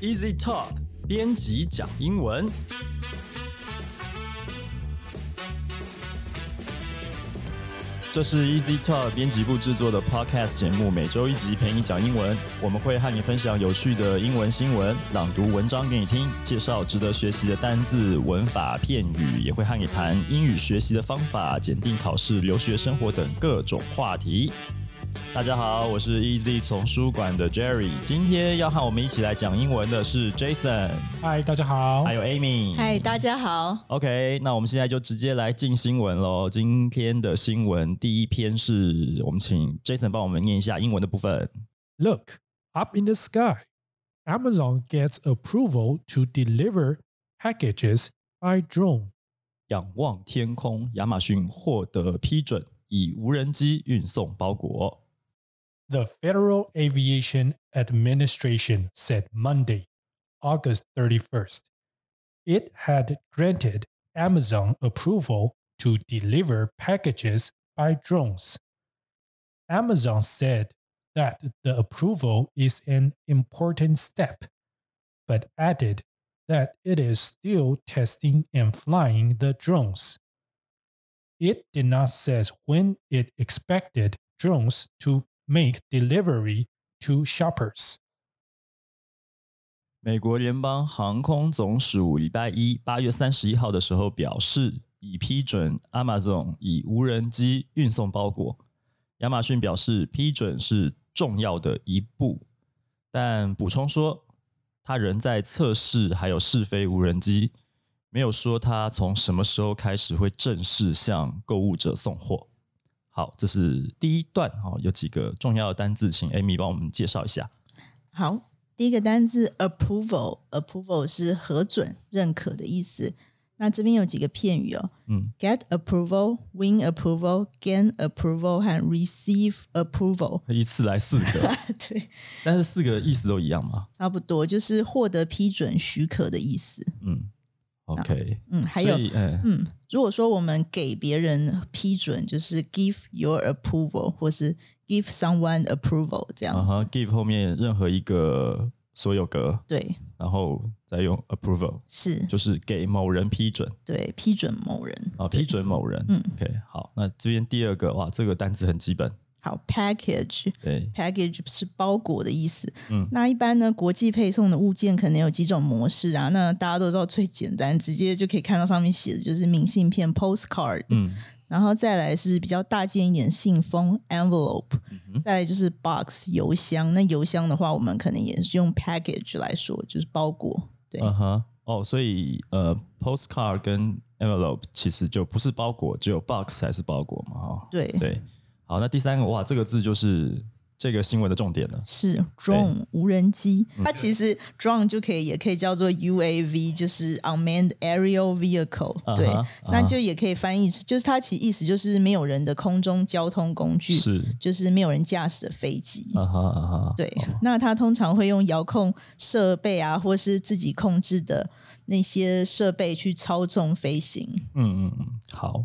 Easy Talk 编辑讲英文。这是 Easy Talk 编辑部制作的 Podcast 节目，每周一集陪你讲英文。我们会和你分享有趣的英文新闻，朗读文章给你听，介绍值得学习的单字、文法、片语，也会和你谈英语学习的方法、检定考试、留学生活等各种话题。大家好，我是 Easy 丛书馆的 Jerry，今天要和我们一起来讲英文的是 Jason，嗨，大家好。还有 Amy。嗨，大家好。OK，那我们现在就直接来进新闻喽。今天的新闻第一篇是我们请 Jason 帮我们念一下英文的部分。Look up in the sky. Amazon gets approval to deliver packages by drone. 仰望天空，亚马逊获得批准，以无人机运送包裹。 The Federal Aviation Administration said Monday, August 31st, it had granted Amazon approval to deliver packages by drones. Amazon said that the approval is an important step, but added that it is still testing and flying the drones. It did not say when it expected drones to make delivery to shoppers. 美国联邦航空总署礼拜一八月三十一号的时候表示，已批准 Amazon 以无人机运送包裹。亚马逊表示，批准是重要的一步，但补充说，它仍在测试还有试飞无人机，没有说它从什么时候开始会正式向购物者送货。好，这是第一段，哦，有几个重要的单字，请 Amy 帮我们介绍一下。好，第一个单字 approval，approval 是核准、认可的意思。那这边有几个片语哦，嗯，get approval、win approval、gain approval 和 receive approval。一次来四个，对，但是四个意思都一样吗？差不多就是获得批准许可的意思。嗯，OK，嗯，还有嗯嗯，如果说我们给别人批准，就是 give your approval 或是 give someone approval 这样子。啊哈，give 后面任何一个所有格，对，然后再用 approval，是，就是给某人批准对，批准某人。啊，批准某人。嗯，OK，好，那这边第二个，哇，这个单词很基本，好，package。对，package 是包裹的意思。嗯那一般呢，国际配送的物件可能有几种模式啊。那大家都知道最简单，直接就可以看到上面写的就是明信片 postcard，、嗯然后再来是比较大件一点信封 envelope，、哼再来就是 box 邮箱。那邮箱的话，我们可能也是用 package 来说，就是包裹。对，嗯哼，哦，所以呃，postcard 跟 envelope 其实就不是包裹，只有 box 才是包裹嘛，哈、对，对，好，那第三个，哇，这个字就是这个新闻的重点了。是 drone 无人机，它其实 drone 就可以也可以叫做 UAV，就是 unmanned aerial vehicle、对那就也可以翻译，就是它其实意思就是没有人的空中交通工具，是，就是没有人驾驶的飞机。啊哈啊哈，对，那它通常会用遥控设备啊，或是自己控制的那些设备去操纵飞行。嗯嗯嗯，好。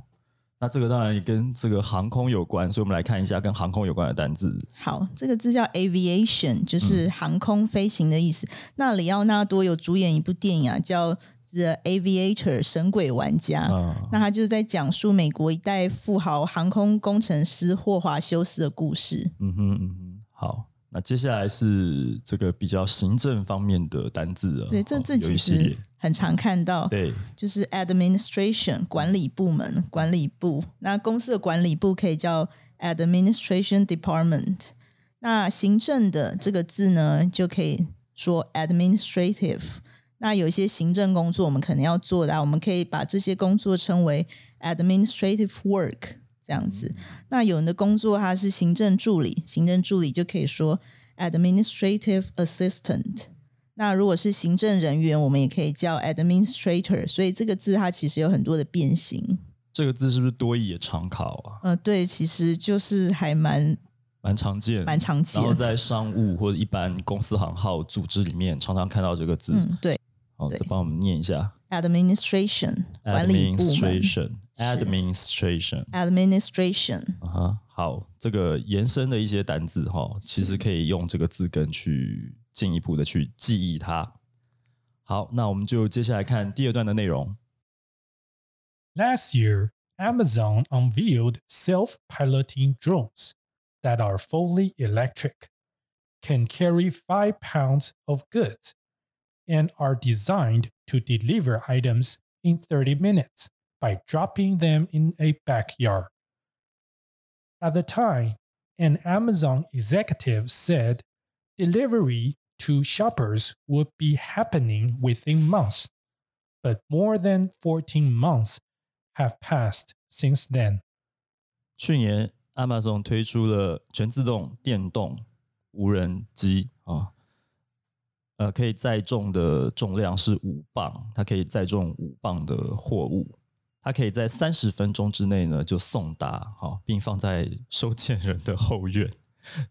那这个当然也跟这个航空有关，所以我们来看一下跟航空有关的单字。好，这个字叫 aviation，就是航空飞行的意思。那里奥纳多有主演一部电影啊，叫《The Aviator》神鬼玩家。啊、那他就是在讲述美国一代富豪航空工程师霍华修斯的故事。嗯哼嗯哼，好。那接下来是这个比较行政方面的单字了。对，这哦字其实很常看到，对，就是 administration 管理部门、管理部。那公司的管理部可以叫 administration department。那行政的这个字呢，就可以说 administrative。那有一些行政工作我们可能要做的、啊，我们可以把这些工作称为 administrative work 这样子。那有人的工作他是行政助理，行政助理就可以说 administrative assistant。那如果是行政人员，我们也可以叫 administrator。所以这个字它其实有很多的变形。这个字是不是多义也常考啊？呃，对，其实就是还蛮蛮常见，蛮常见然后在商务或者一般公司行号组织里面，常常看到这个字。嗯，对好，再帮我们念一下：administration，管理部门；administration，administration，administration 啊哈，好，这个延伸的一些单字哈，其实可以用这个字根去进一步的去记忆它。 好，那我们就接下来看第二段的内容。 Last year, Amazon unveiled self piloting drones that are fully electric, can carry five pounds of goods, and are designed to deliver items in 30 minutes by dropping them in a backyard. At the time, an Amazon executive said delivery to shoppers would be happening within months, but more than 14 months have passed since then. 去年，Amazon 推出了全自动电动无人机啊，呃，可以载重的重量是五磅，它可以载重五磅的货物，它可以在三十分钟之内呢就送达，好，并放在收件人的后院。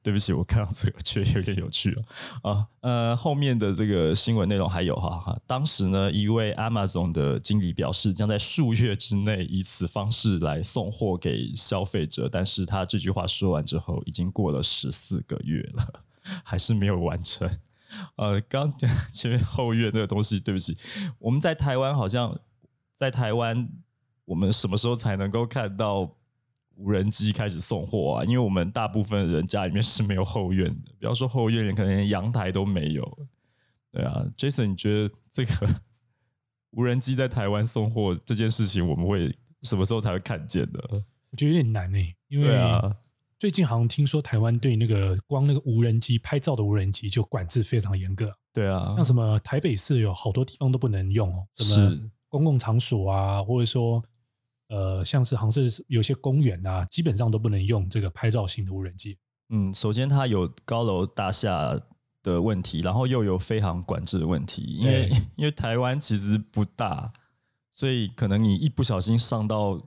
对不起，我看到这个觉得有点有趣哦。啊，呃，后面的这个新闻内容还有哈哈，当时呢，一位 Amazon 的经理表示，将在数月之内以此方式来送货给消费者，但是他这句话说完之后，已经过了十四个月了，还是没有完成。呃，刚 前面后院那个东西，对不起，我们在台湾好像在台湾，我们什么时候才能够看到？无人机开始送货啊，因为我们大部分人家里面是没有后院的，不要说后院，可能连阳台都没有。对啊，Jason，你觉得这个无人机在台湾送货这件事情，我们会什么时候才会看见的？我觉得有点难诶、因为啊，最近好像听说台湾对那个光那个无人机拍照的无人机就管制非常严格，对啊像，什么台北市有好多地方都不能用哦，什么公共场所啊，或者说呃，像是好像是有些公园啊，基本上都不能用这个拍照型的无人机。嗯，首先它有高楼大厦的问题，然后又有飞航管制的问题，因为 因为台湾其实不大，所以可能你一不小心上到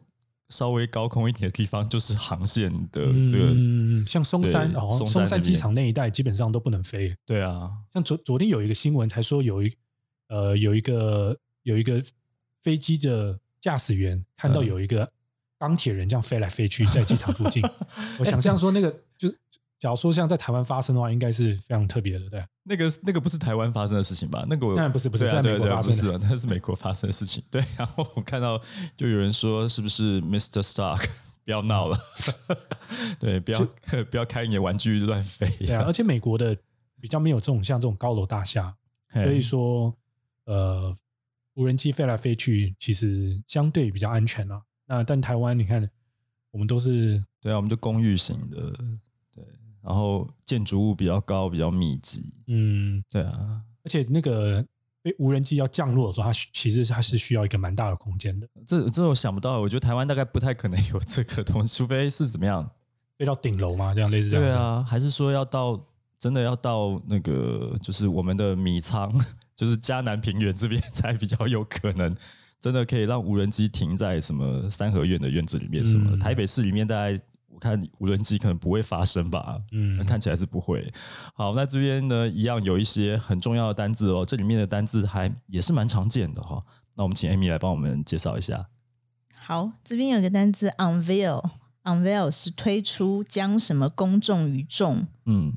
稍微高空一点的地方，就是航线的这个。嗯，像松山哦，松山机场那一带基本上都不能飞。对啊，像昨昨天有一个新闻才说有一呃有一个有一个飞机的驾驶员看到嗯有一个钢铁人这样飞来飞去在机场附近，我想象说那个就是假如说像在台湾发生的话，应该是非常特别的，对。那个那个不是台湾发生的事情吧？那个我当然不是不是在美国发生的不是啊，那是美国发生的事情。对，然后我看到就有人说，是不是 Mr. Stark 不要闹了？对，不要不要开你的玩具乱飞。对啊，而且美国的比较没有这种像这种高楼大厦，所以说呃，无人机飞来飞去其实相对比较安全啦。那但台湾你看，我们都是对啊，我们就公寓型的，对，然后建筑物比较高，比较密集。嗯，对啊，而且那个飞无人机要降落的时候，它其实它是需要一个蛮大的空间的，这这我想不到，我觉得台湾大概不太可能有这个东西，除非是怎么样？飞到顶楼嘛，这样类似这样子。对啊，还是说要到真的要到那个就是我们的米仓，就是迦南平原这边 才比较有可能，真的可以让无人机停在什么三合院的院子里面什么。嗯台北市里面大概我看无人机可能不会发生吧。嗯，看起来是不会。好，那这边呢，一样有一些很重要的单字哦，这里面的单字还也是蛮常见的哈、那我们请 Amy 来帮我们介绍一下。好，这边有个单字 unveil，unveil 是推出将什么公众于众。嗯，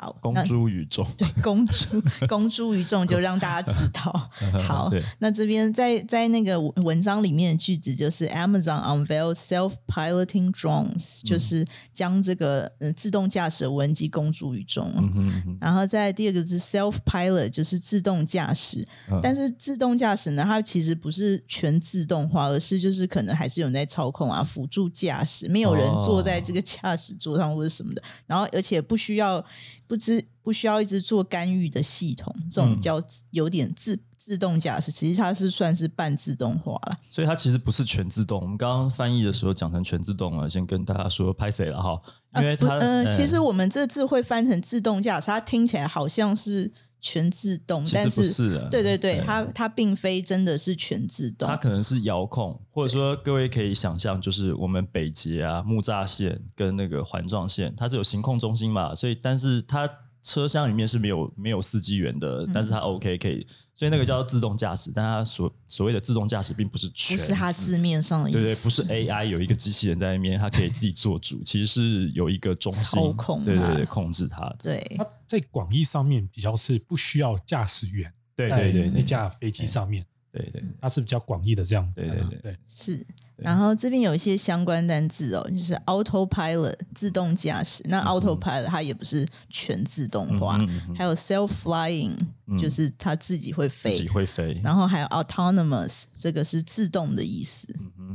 好，公诸于众。对公诸公诸于众，就让大家知道。好，那这边在在那个文文章里面的句子就是 Amazon unveil self-piloting drones，、就是将这个呃自动驾驶的无人机公诸于众。嗯哼嗯哼然后在第二个是 self-pilot，就是自动驾驶。嗯但是自动驾驶呢，它其实不是全自动化，而是就是可能还是有人在操控啊，辅助驾驶，没有人坐在这个驾驶座上或者什么的。然后而且不需要不知不需要一直做干预的系统，这种嗯叫有点自。自动驾驶其实它是算是半自动化了，所以它其实不是全自动。我们刚刚翻译的时候讲成全自动了，先跟大家说拍谁了哈，因为它、不呃，嗯其实我们这字会翻成自动驾驶，它听起来好像是全自动，但是是对对，对它它并非真的是全自动。它，可能是遥控，或者说各位可以想象，就是我们北捷啊、木栅线跟那个环状线，它是有行控中心嘛，所以但是它车厢里面是没有没有司机员的，但是它 OK 可以，所以那个叫做自动驾驶，但它所所谓的自动驾驶并不是全不是它字面上的意思，对对，不是 AI 有一个机器人在那边，它可以自己做主，其实是有一个中心操控它。对对对，控制它的。对。它在广义上面比较是不需要驾驶员，在对对对对那架飞机上面，对对它是比较广义的这样。对对对。对，是，然后这边有一些相关单字哦，就是 autopilot 自动驾驶。那 autopilot 它也不是全自动化，嗯嗯嗯还有 self flying 就是它自己会飞，自己会飞。然后还有 autonomous 这个是自动的意思。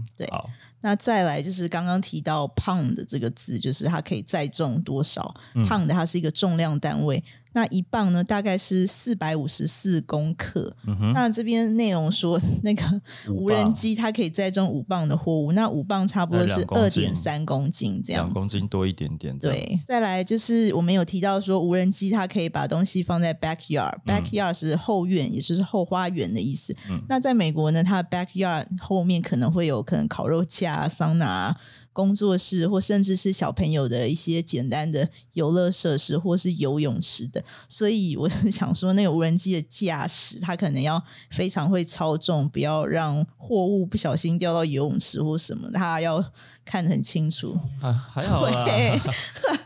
嗯，对好，那再来就是刚刚提到 pound 这个字，就是它可以载重多少、嗯 pound 它是一个重量单位。那一磅呢，大概是四百五十四公克。那这边内容说，那个无人机它可以载重五磅的货物，那五磅差不多是二点三公斤这样两。公斤多一点点。对，再来就是我们有提到说，无人机它可以把东西放在 backyard，backyard、是后院，也就是后花园的意思。嗯那在美国呢，它的 backyard 后面可能会有可能烤肉架、桑拿、工作室，或甚至是小朋友的一些简单的游乐设施，或是游泳池的。所以我是想说，那个无人机的驾驶，它可能要非常会操纵，不要让货物不小心掉到游泳池或什么，它要看得很清楚。啊还好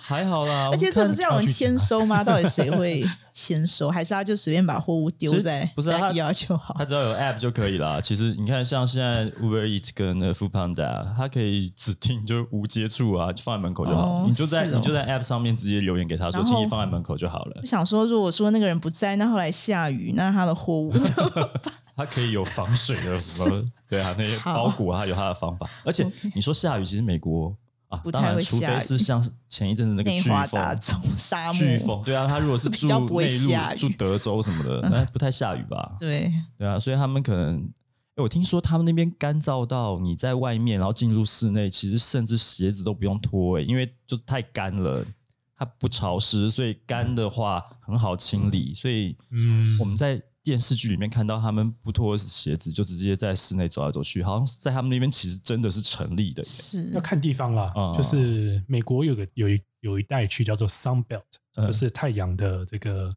还好啦。而且这不是要有人看签收吗？到底谁会签收？还是他就随便把货物丢在不是啊他 backyard 就好他？只要有 App 就可以啦。其实你看，像现在 Uber Eats 跟那个 Food Panda，它可以指定就是无接触啊，就 放在门口就好。哦你就在、哦你就在 App 上面直接留言给他说，然后请你放在门口就好了我。想说，如果说那个人不在，那后来下雨，那他的货物怎么办 它可以有防水的什么，对啊，那些包裹啊，它有它的方法。而且你说下雨，其实美国啊不，太会当然除非是像是前一阵子那个内飓华达州风。沙漠？飓风，对啊，他如果是 住内陆住德州什么的，那不太下雨吧？对，对啊，所以他们可能，诶我听说他们那边干燥到你在外面，然后进入室内，其实甚至鞋子都不用脱，诶，因为就是太干了，它不潮湿，所以干的话很好清理。所以嗯我们在电视剧里面看到他们不脱鞋子，就直接在室内走来走去，好像在他们那边其实真的是成立的耶。是。要看地方啦，嗯就是美国有个有一有一带区叫做 Sun Belt，、嗯。就是太阳的这个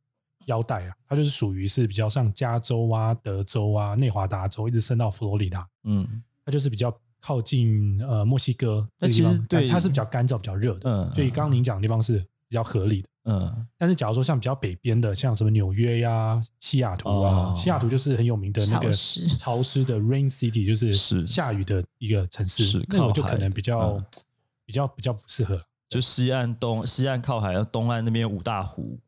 腰带啊，它就是属于是比较像加州啊、德州啊、内华达州，一直伸到佛罗里达，嗯。它就是比较靠近呃墨西哥这那个地方其实对但它是比较干燥、比较热的，嗯。所以刚刚您讲的地方是比较合理的。嗯。但是假如说像比较北边的，像什么纽约呀、西雅图啊，哦。西雅图就是很有名的那个潮湿。潮湿的 Rain City，就是是。下雨的一个城市，是靠那个就可能比较、嗯。比较比较不适合。就西岸东西岸靠海，东岸那边有五大湖，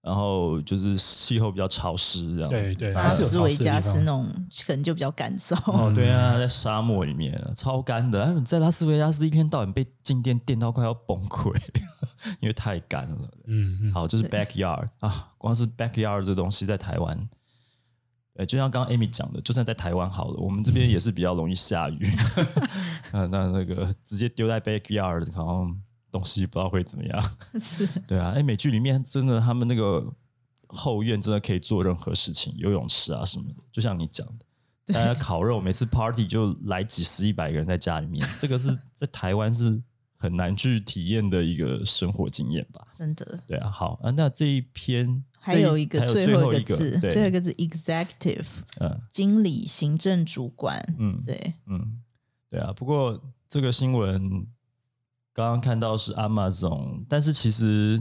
然后就是气候比较潮湿这样子。对对。拉大概是有斯维加潮湿的地方。斯那种可能就比较干燥。哦，对啊，在沙漠里面超干的，哎你在拉斯维加斯一天到晚被静电电到快要崩溃，因为太干了。嗯嗯，好，这是 backyard 啊，光是 backyard 这东西在台湾，呃，就像刚刚 Amy 讲的，就算在台湾好了，我们这边也是比较容易下雨，啊，那那个直接丢在 backyard，然后东西不知道会怎么样。是对啊，哎，美剧里面真的他们那个后院真的可以做任何事情，游泳池啊什么的，就像你讲的。大家烤肉，每次 party 就来几十一百个人在家里面，这个是在台湾是很难去体验的一个生活经验吧？真的。对啊，好啊，那这一篇还有一个有最后一一个字，最后一个字 executive 嗯经理、行政主管。嗯对，嗯，对啊。不过这个新闻刚刚看到是 Amazon，但是其实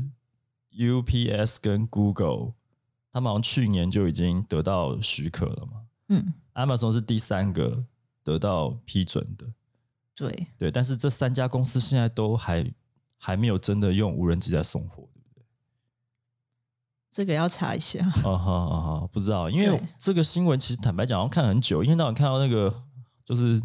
UPS 跟 Google 他们好像去年就已经得到许可了嘛。嗯，Amazon 是第三个得到批准的，对，对。但是这三家公司现在都还还没有真的用无人机在送货，对不对？这个要查一下。啊哈啊哈，不知道，因为这个新闻其实坦白讲，好像看很久，一天到晚看到那个就是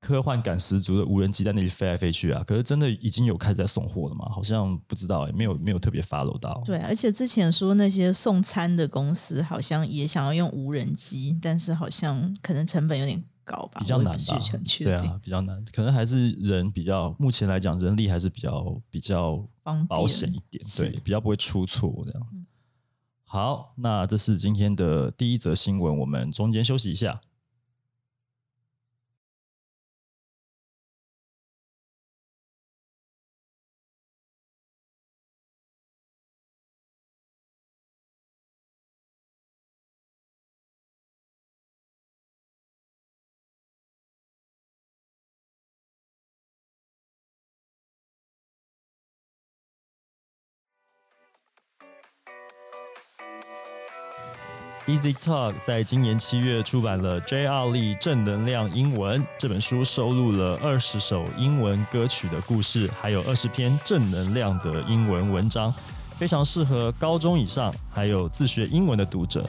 科幻感十足的无人机在那里飞来飞去啊，可是真的已经有开始在送货了吗？好像不知道、欸，没有没有特别 follow 到。对，而且之前说那些送餐的公司好像也想要用无人机，但是好像可能成本有点高吧，比较难吧对啊，比较难，可能还是人比较，目前来讲人力还是比较比较保险一点，对，比较不会出错这样。嗯好，那这是今天的第一则新闻，我们中间休息一下。Easy Talk 在今年七月出版了《J.R. 力正能量英文》这本书，收录了二十首英文歌曲的故事，还有二十篇正能量的英文文章，非常适合高中以上还有自学英文的读者。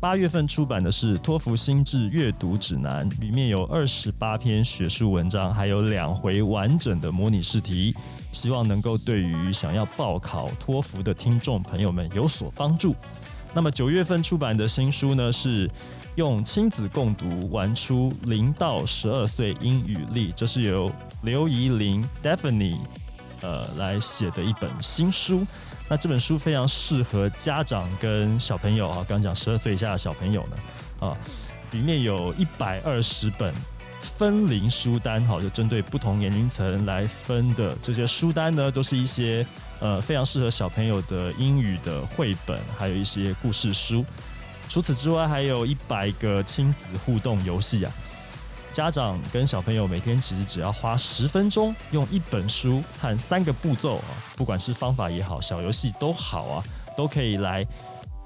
八月份出版的是托福心智阅读指南，里面有二十八篇学术文章，还有两回完整的模拟试题，希望能够对于想要报考托福的听众朋友们有所帮助。那么九月份出版的新书呢，是用亲子共读玩出零到十二岁英语力，这是由刘怡玲 Daphne 呃来写的一本新书。那这本书非常适合家长跟小朋友啊，刚讲十二岁以下的小朋友呢，啊，里面有一百二十本分龄书单，哈，就针对不同年龄层来分的这些书单呢，都是一些呃非常适合小朋友的英语的绘本，还有一些故事书。除此之外，还有一百个亲子互动游戏啊。家长跟小朋友每天其实只要花十分钟，用一本书和三个步骤啊，不管是方法也好，小游戏都好啊，都可以来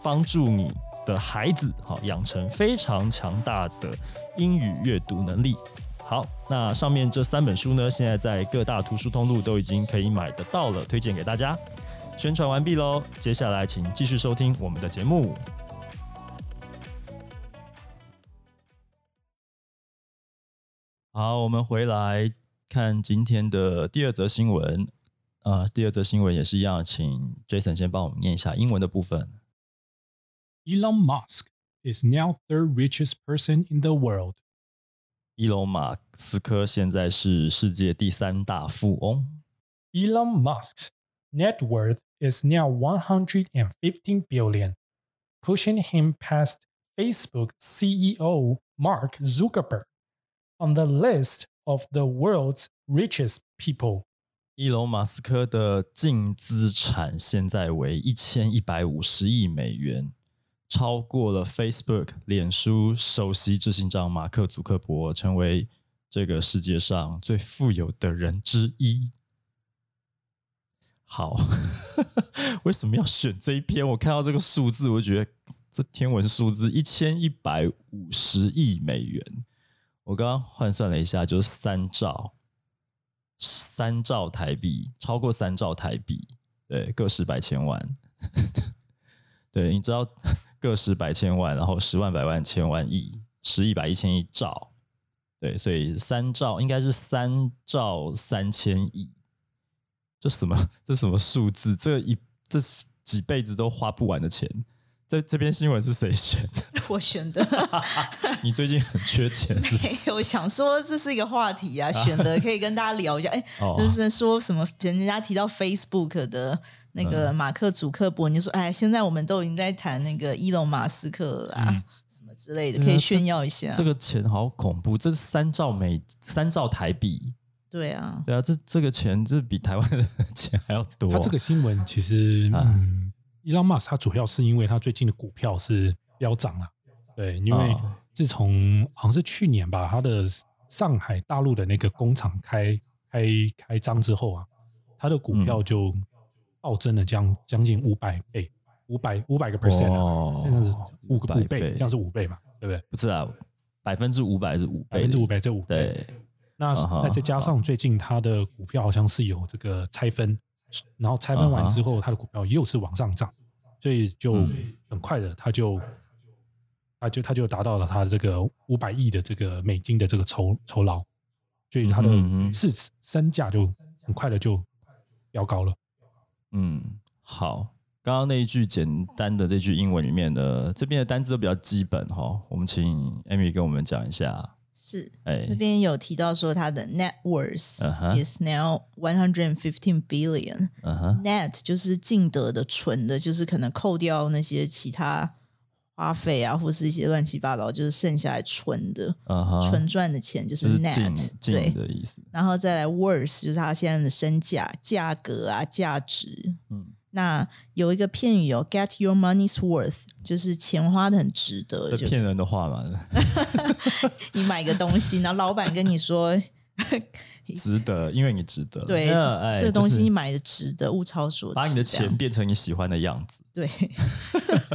帮助你的孩子好养成非常强大的英语阅读能力。好，那上面这三本书呢，现在在各大图书通路都已经可以买得到了，推荐给大家。宣传完毕喽，接下来请继续收听我们的节目。好，我们回来看今天的第二则新闻。呃，第二则新闻也是一样，请 Jason 先帮我们念一下英文的部分。Elon Musk is now third richest person in the world. 伊隆马斯克现在是世界第三大富翁。 Elon Musk's net worth is now 115 billion, pushing him past Facebook CEO Mark Zuckerberg on the list of the world's richest people. 伊隆马斯克的净资产现在为一千一百五十亿美元， 超过了 Facebook 脸书首席执行长马克·祖克伯，成为这个世界上最富有的人之一。好，为什么要选这一篇？我看到这个数字，我觉得这天文数字一千一百五十亿美元，我刚刚换算了一下，就是三兆。三兆台币，超过三兆台币，对，个十百千万，对，你知道个十百千万，然后十万百万千万亿，十亿百亿千亿兆，对，所以三兆应该是三兆三千亿，这什么？这什么数字？这一这几辈子都花不完的钱。这这篇新闻是谁选的？我选的。你最近很缺钱是不没？有想说这是一个话题啊，选的可以跟大家聊一下。哎、哦就是说什么人家提到 Facebook 的那个马克·祖克伯，你就说哎，现在我们都已经在谈那个伊隆·马斯克了啊，什么之类的，可以炫耀一下。这个钱好恐怖，这是三兆美三兆台币。对啊，对啊，这这个钱这比台湾的钱还要多。他这个新闻其实，啊嗯，Elon Musk 他主要是因为他最近的股票是飙涨了，对，因为啊。自从好像是去年吧，他的上海大陆的那个工厂开开开张之后啊，他的股票就暴增了将将近五百倍，五百五百个 percent 哦啊，这样子五个500五倍，这样是五倍嘛，对不对？不是啊，百分之五百是五百分之五百这五倍，对，那那再加上最近它的股票好像是有这个拆分，然后拆分完之后，它的股票又是往上涨，所以就嗯很快的，它就它就它就达到了它这个五百亿的这个美金的这个酬酬劳，所以它的市值身价就很快的就飙高了。嗯，好。刚刚那一句简单的这句英文里面的这边的单字都比较基本哈，我们请 Amy 跟我们讲一下。是哎这边有提到说他的 net worth is now one hundred and fifteen billion。，net 就是净得的纯的，就是可能扣掉那些其他花费啊，或是一些乱七八糟，就是剩下来纯的、纯赚的钱，就是 net 对。的意思。然后再来 worth 就是他现在的身价、价格啊、价值。嗯，那有一个片语哦，get your money's worth，就是钱花的很值得，就这骗人的话嘛，你买个东西，然后老板跟你说，值得，因为你值得。对，那这哎这个东西你买的值得，物超所值，把你的钱变成你喜欢的样子。对，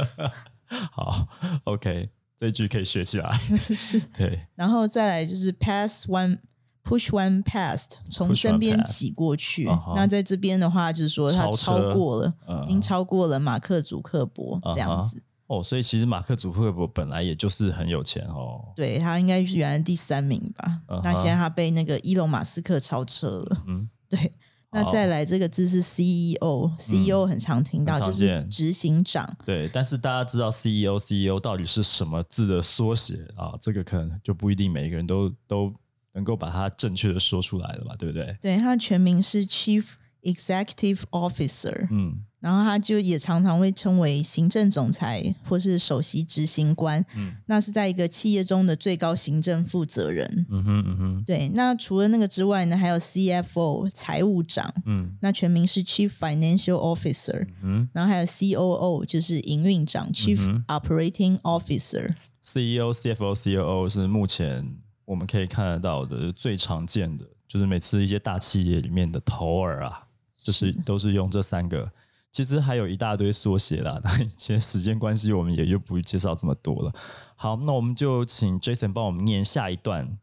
好，OK，这句可以学起来。是，对，然后再来就是 pass one。Push one past 从身边挤过去那在这边的话，就是说他超过了，嗯已经超过了马克·祖克伯这样子。哦，所以其实马克·祖克伯本来也就是很有钱哦。对他应该是原来第三名吧那现在他被那个伊隆马斯克超车了。嗯，对，那再来这个字是 CEO，CEO 很常听到，就是执行长。对。但是大家知道 CEO CEO 到底是什么字的缩写啊？这个可能就不一定每一个人都都能够把它正确的说出来了吧？对不对？对，他的全名是 Chief Executive Officer，、嗯然后他就也常常会称为行政总裁或是首席执行官。嗯那是在一个企业中的最高行政负责人。嗯哼嗯哼对，那除了那个之外呢，还有 CFO 财务长，嗯那全名是 Chief Financial Officer，、嗯然后还有 COO 就是营运长 Chief 嗯 Operating Officer。，CEO CFO COO 是目前我们可以看得到的最常见的，就是每次一些大企业里面的头儿啊，就是都是用这三个。其实还有一大堆缩写啦，但其实时间关系，我们也就不介绍这么多了。好，那我们就请 Jason 帮我们念下一段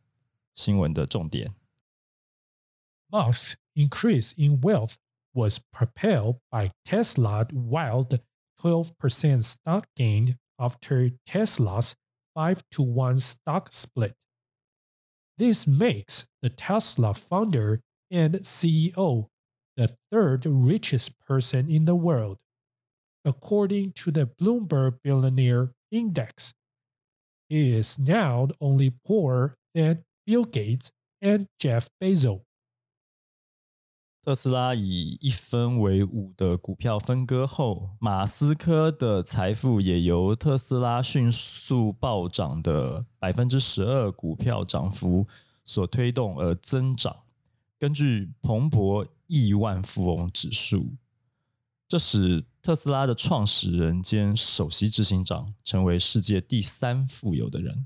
新闻的重点。 Musk's increase in wealth was propelled by Tesla's wild 12% stock gain after Tesla's 5 to 1 stock split. This makes the Tesla founder and CEO the third richest person in the world, according to the Bloomberg Billionaire Index. He is now only poorer than Bill Gates and Jeff Bezos. 特斯拉以一分为五的股票分割后，马斯克的财富也由特斯拉迅速暴涨的百分之十二股票涨幅所推动而增长。根据彭博亿万富翁指数，这使特斯拉的创始人兼首席执行长成为世界第三富有的人。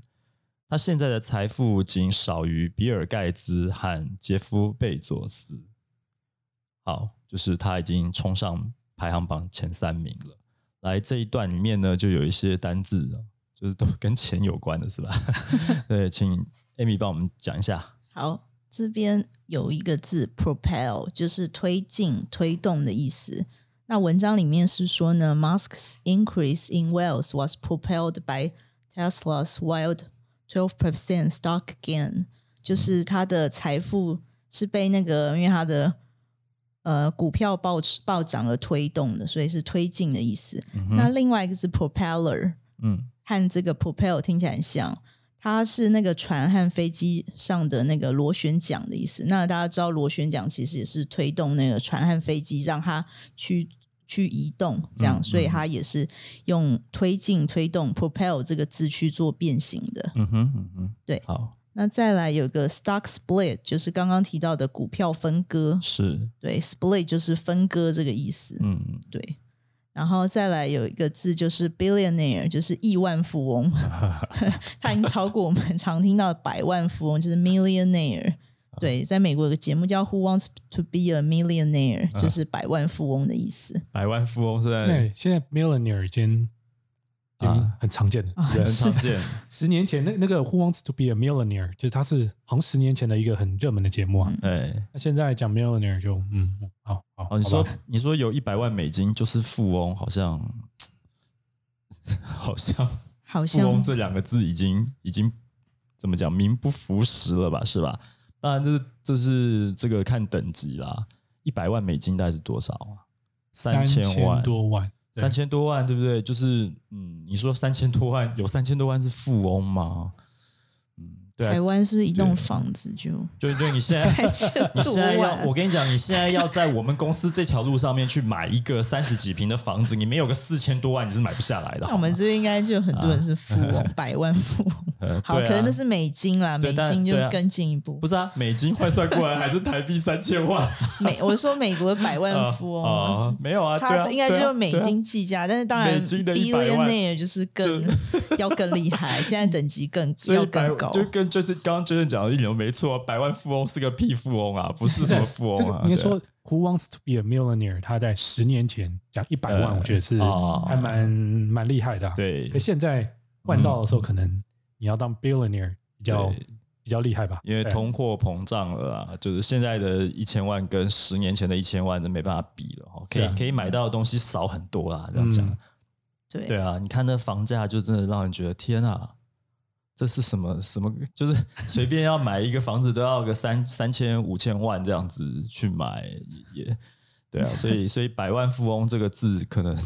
他现在的财富仅少于比尔盖茨和杰夫贝佐斯。好，就是他已经冲上排行榜前三名了。来这一段里面呢，就有一些单字，就是都跟钱有关的，是吧？对，请 Amy 帮我们讲一下。好，这边有一个字 propel，就是推进、推动的意思。那文章里面是说呢，Musk's increase in wealth was propelled by Tesla's wild twelve percent stock gain，就是他的财富是被那个因为他的呃股票暴暴涨而推动的，所以是推进的意思。那另外一个是 propeller，嗯和这个 propel 听起来很像，它是那个船和飞机上的那个螺旋桨的意思。那大家知道螺旋桨其实也是推动那个船和飞机让它去去移动，这样，嗯所以它也是用推进、推动 propel 这个字去做变形的。嗯哼嗯哼，对好那再来有个 stock split，就是刚刚提到的股票分割，是。对，split 就是分割这个意思。嗯。对，然后再来有一个字就是 billionaire，就是亿万富翁，他已经超过我们常听到的百万富翁，就是 millionaire。对，在美国有个节目叫《Who Wants to Be a Millionaire》，就是百万富翁的意思。百万富翁是现在在现在 millionaire 已经已经啊很常见的。啊很常见。十年前那那个 Who Wants to Be a Millionaire，就是它是好像十年前的一个很热门的节目啊。哎，那现在讲 millionaire 就嗯好好哦，你说你说有一百万美金就是富翁，好像 好像好富翁这两个字已经已经怎么讲名不符实了吧？是吧？当然这是这是这个看等级啦。一百万美金大概是多少啊？三千万，多万，对三千多万，对不对？就是嗯，你说三千多万，有三千多万是富翁吗？台啊，湾是不是一栋房子就就就你现在 你现在要，我跟你讲，你现在要在我们公司这条路上面去买一个三十几平的房子，你没有个四千多万，你是买不下来的。那我们这边应该就有很多人是富翁，百万富翁。呃好，啊可能那是美金啦，美金就更进一步不。是啊，美金换算过来还是台币三千万美，我说美国的百万啊富翁，啊，没有啊，他应该就美金计价，但是当然美金的100万，billionaire 就是更要更厉害，现在等级更要更高。就跟就是刚刚 Jason 讲的一点都没错，百万富翁是个屁富翁啊，不是什么富翁啊。对啊这个应该说，Who wants to be a millionaire？他在十年前讲一百万，呃我觉得是哦还蛮蛮厉害的啊。对可现在换到的时候，可能你要当 billionaire 比较比较厉害吧？因为通货膨胀了啊，就是现在的一千万跟十年前的一千万都没办法比了哈，可以啊可以买到的东西少很多啦，这样讲。嗯对对啊，你看那房价就真的让人觉得天啊，这是什么什么？就是随便要买一个房子都要个三三千五千万这样子去买也对啊，所以 所以百万富翁这个字可能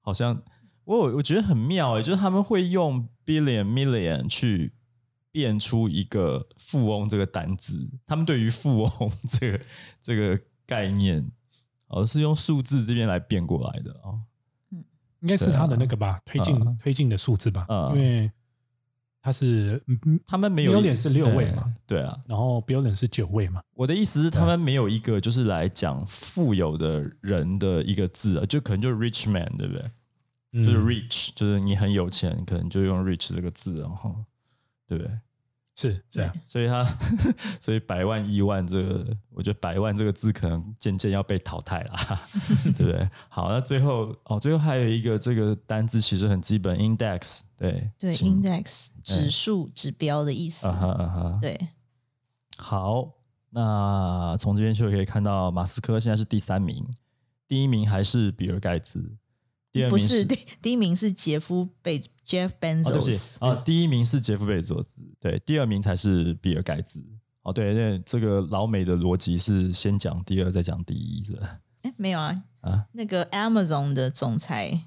好像我有我觉得很妙诶、就是他们会用 billion million 去变出一个富翁这个单字，他们对于富翁这个这个概念，哦是用数字这边来变过来的哦。应该是他的那个吧，推进嗯推进的数字吧，嗯因为他是他们没有 million 是六位嘛哎对啊，然后 billion 是九位嘛，我的意思是，他们没有一个就是来讲富有的人的一个字啊，就可能就是 rich man，对不对？嗯就是 rich，就是你很有钱，可能就用 rich 这个字，然后对不对？是这样，所以他，所以百万亿万这个，我觉得百万这个字可能渐渐要被淘汰了，对不对？好，那最后哦，最后还有一个这个单字其实很基本，index，对。对，index 指数指标的意思啊。哈啊哈，对，好，那从这边就可以看到，马斯克现在是第三名，第一名还是比尔盖茨，第二名不是第第一名是杰夫贝 Jeff 哦，对不起 Bezos，啊，第一名是杰夫贝佐斯，对，第二名才是比尔盖茨。哦，对那，这个老美的逻辑是先讲第二，再讲第一，是吧？哎，没有啊，啊，那个 Amazon 的总裁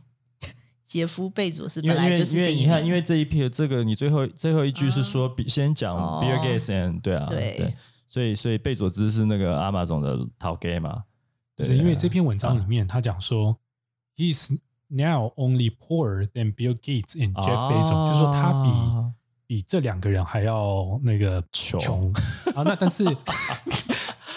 杰夫贝佐斯本来就是第一因为你看，因。为这一篇这个你最后最后一句是说，比先讲哦。Bill Gates and 对啊，对。对，所以所以贝佐斯是那个阿玛总的 t o p gay 嘛，对是因为这篇文章里啊面他讲说，He's now only poorer than Bill Gates and Jeff Bezos，、就是说他比啊。比这两个人还要那个穷。穷。啊。那但是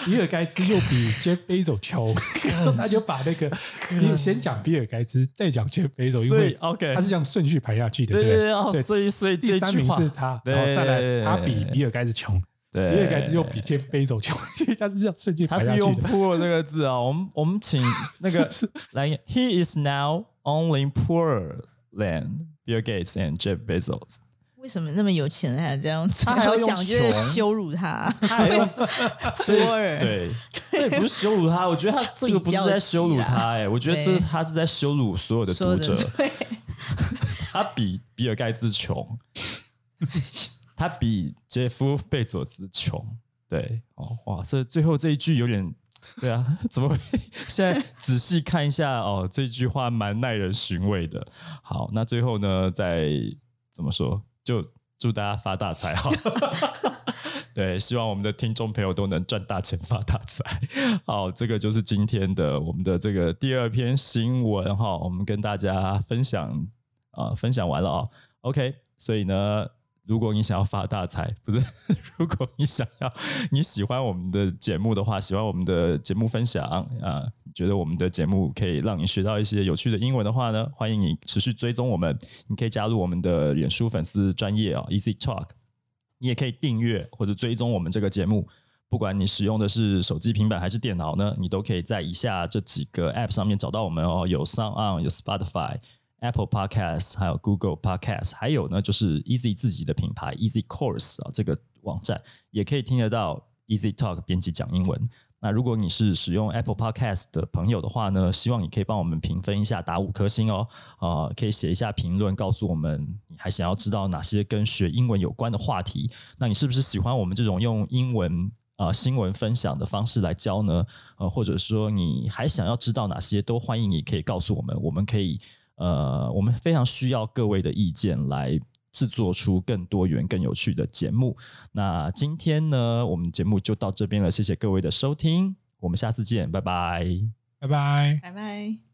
比尔盖茨又比 Jeff Bezos 穷，所以他就把那个你 先讲比尔盖茨，再讲 Jeff Bezos，因为 OK，他是这样顺序排下去的，对对不对？所以所以第三名是他，然后再来他比比尔盖茨穷，对。比尔盖茨又比 Jeff Bezos 穷，所以他是这样顺序排下去的。他是用 poor 这个字啊，我们我们请那个 来，He is now only poorer than Bill Gates and Jeff Bezos。为什么那么有钱还这样？他还要讲就是羞辱他。他还用 所以 Poor 对，这也不是羞辱他，我觉得他这个不是在羞辱他，哎，我觉得这对他是在羞辱所有的读者。对，他比比尔盖茨穷，他比杰夫贝佐斯穷。对，哦，哇，这最后这一句有点，对啊，怎么会？现在仔细看一下哦，这句话蛮耐人寻味的。好，那最后呢，再怎么说？就祝大家发大财哈！对，希望我们的听众朋友都能赚大钱发大财。好，这个就是今天的我们的这个第二篇新闻哈，我们跟大家分享啊、分享完了啊、OK，所以呢，如果你想要发大财，不是，如果你想要你喜欢我们的节目的话，喜欢我们的节目分享啊、觉得我们的节目可以让你学到一些有趣的英文的话呢，欢迎你持续追踪我们，你可以加入我们的脸书粉丝专业啊，Easy Talk，你也可以订阅或者追踪我们这个节目。不管你使用的是手机、平板还是电脑呢，你都可以在以下这几个 App 上面找到我们哦，有 Sound On，有 Spotify。Apple Podcast，还有 Google Podcast，还有呢就是 Easy 自己的品牌 Easy Course 啊，这个网站也可以听得到 Easy Talk 编辑讲英文。那如果你是使用 Apple Podcast 的朋友的话呢，希望你可以帮我们评分一下，打五颗星哦。啊、可以写一下评论，告诉我们你还想要知道哪些跟学英文有关的话题。那你是不是喜欢我们这种用英文啊新闻分享的方式来教呢？呃，或者说你还想要知道哪些，都欢迎你可以告诉我们，我们可以呃，我们非常需要各位的意见来制作出更多元、更有趣的节目。那今天呢，我们节目就到这边了，谢谢各位的收听，我们下次见，拜拜。拜拜。拜拜。